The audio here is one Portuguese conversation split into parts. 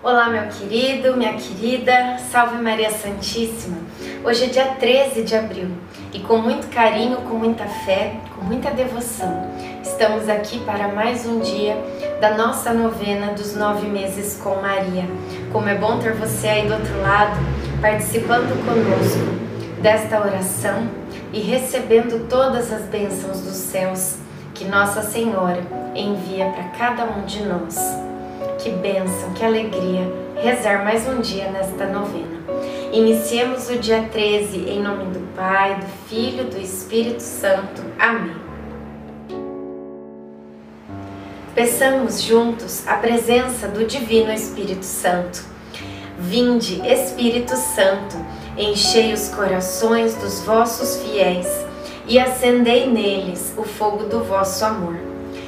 Olá, meu querido, minha querida, salve Maria Santíssima. Hoje é dia 13 de abril e com muito carinho, com muita fé, com muita devoção, estamos aqui para mais um dia da nossa novena dos nove meses com Maria. Como é bom ter você aí do outro lado, participando conosco desta oração e recebendo todas as bênçãos dos céus que Nossa Senhora envia para cada um de nós. Que bênção, que alegria rezar mais um dia nesta novena. Iniciemos o dia 13 em nome do Pai, do Filho, do Espírito Santo. Amém. Peçamos juntos a presença do Divino Espírito Santo. Vinde, Espírito Santo, enchei os corações dos vossos fiéis e acendei neles o fogo do vosso amor.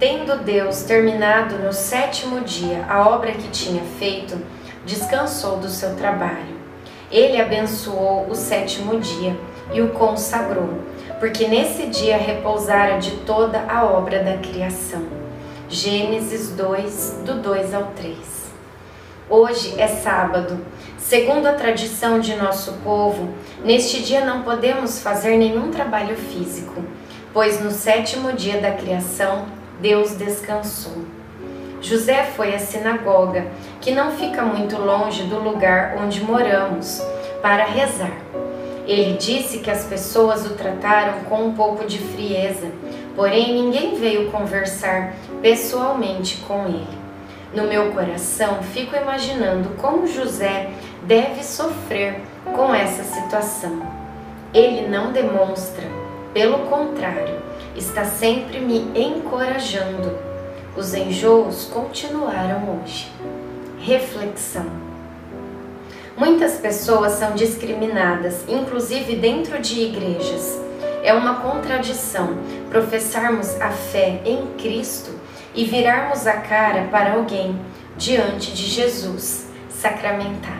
Tendo Deus terminado no sétimo dia a obra que tinha feito, descansou do seu trabalho. Ele abençoou o sétimo dia e o consagrou, porque nesse dia repousara de toda a obra da criação. Gênesis 2, do 2 ao 3. Hoje é sábado. Segundo a tradição de nosso povo, neste dia não podemos fazer nenhum trabalho físico, pois no sétimo dia da criação Deus descansou. José foi à sinagoga, que não fica muito longe do lugar onde moramos, para rezar. Ele disse que as pessoas o trataram com um pouco de frieza, porém ninguém veio conversar pessoalmente com ele. No meu coração, fico imaginando como José deve sofrer com essa situação. Ele não demonstra, pelo contrário, está sempre me encorajando. Os enjoos continuaram hoje. Reflexão. Muitas pessoas são discriminadas, inclusive dentro de igrejas. É uma contradição professarmos a fé em Cristo e virarmos a cara para alguém diante de Jesus sacramentado.